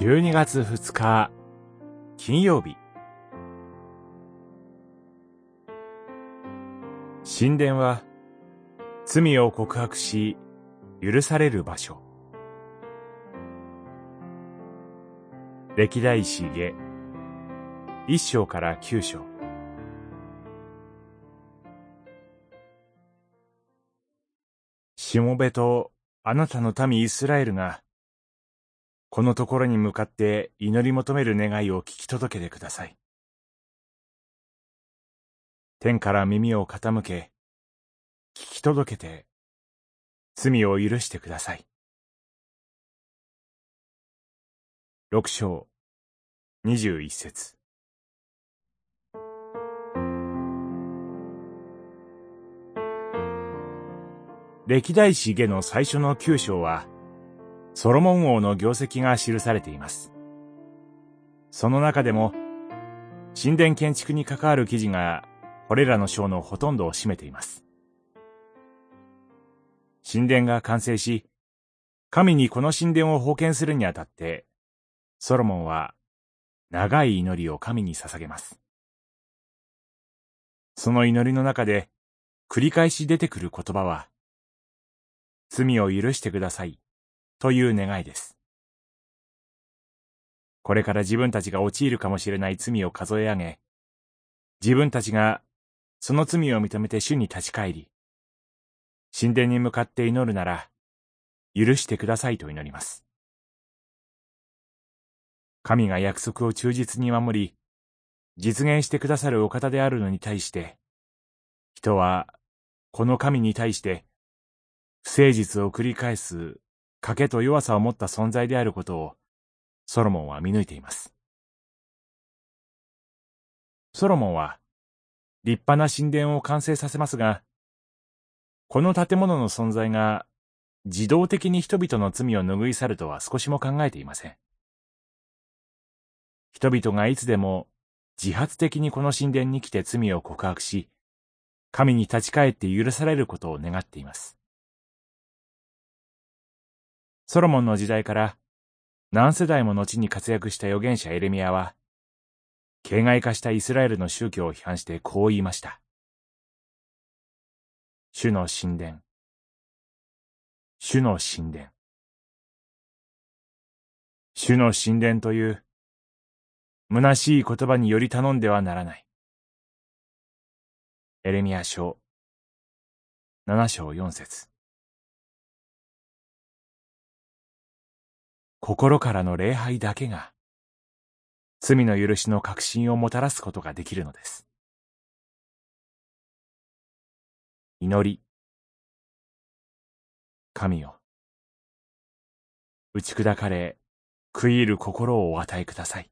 12月2日金曜日。神殿は罪を告白し許される場所。歴代史下一章から九章。しもべとあなたの民イスラエルがこのところに向かって祈り求める願いを聞き届けてください。天から耳を傾け、聞き届けて、罪を許してください。六章、二十一節。歴代史下の最初の九章は、ソロモン王の業績が記されています。その中でも、神殿建築に関わる記事が、これらの章のほとんどを占めています。神殿が完成し、神にこの神殿を封建するにあたって、ソロモンは長い祈りを神に捧げます。その祈りの中で繰り返し出てくる言葉は、罪を許してくださいという願いです。これから自分たちが陥るかもしれない罪を数え上げ、自分たちがその罪を認めて主に立ち返り、神殿に向かって祈るなら、許してくださいと祈ります。神が約束を忠実に守り、実現してくださるお方であるのに対して、人はこの神に対して不誠実を繰り返す賭けと弱さを持った存在であることを、ソロモンは見抜いています。ソロモンは、立派な神殿を完成させますが、この建物の存在が自動的に人々の罪を拭い去るとは少しも考えていません。人々がいつでも自発的にこの神殿に来て罪を告白し、神に立ち返って許されることを願っています。ソロモンの時代から何世代も後に活躍した預言者エレミアは、形骸化したイスラエルの宗教を批判してこう言いました。主の神殿。主の神殿。主の神殿という、虚しい言葉により頼んではならない。エレミア書、七章四節。心からの礼拝だけが、罪の許しの確信をもたらすことができるのです。祈り。神よ。打ち砕かれ、食い入る心をお与えください。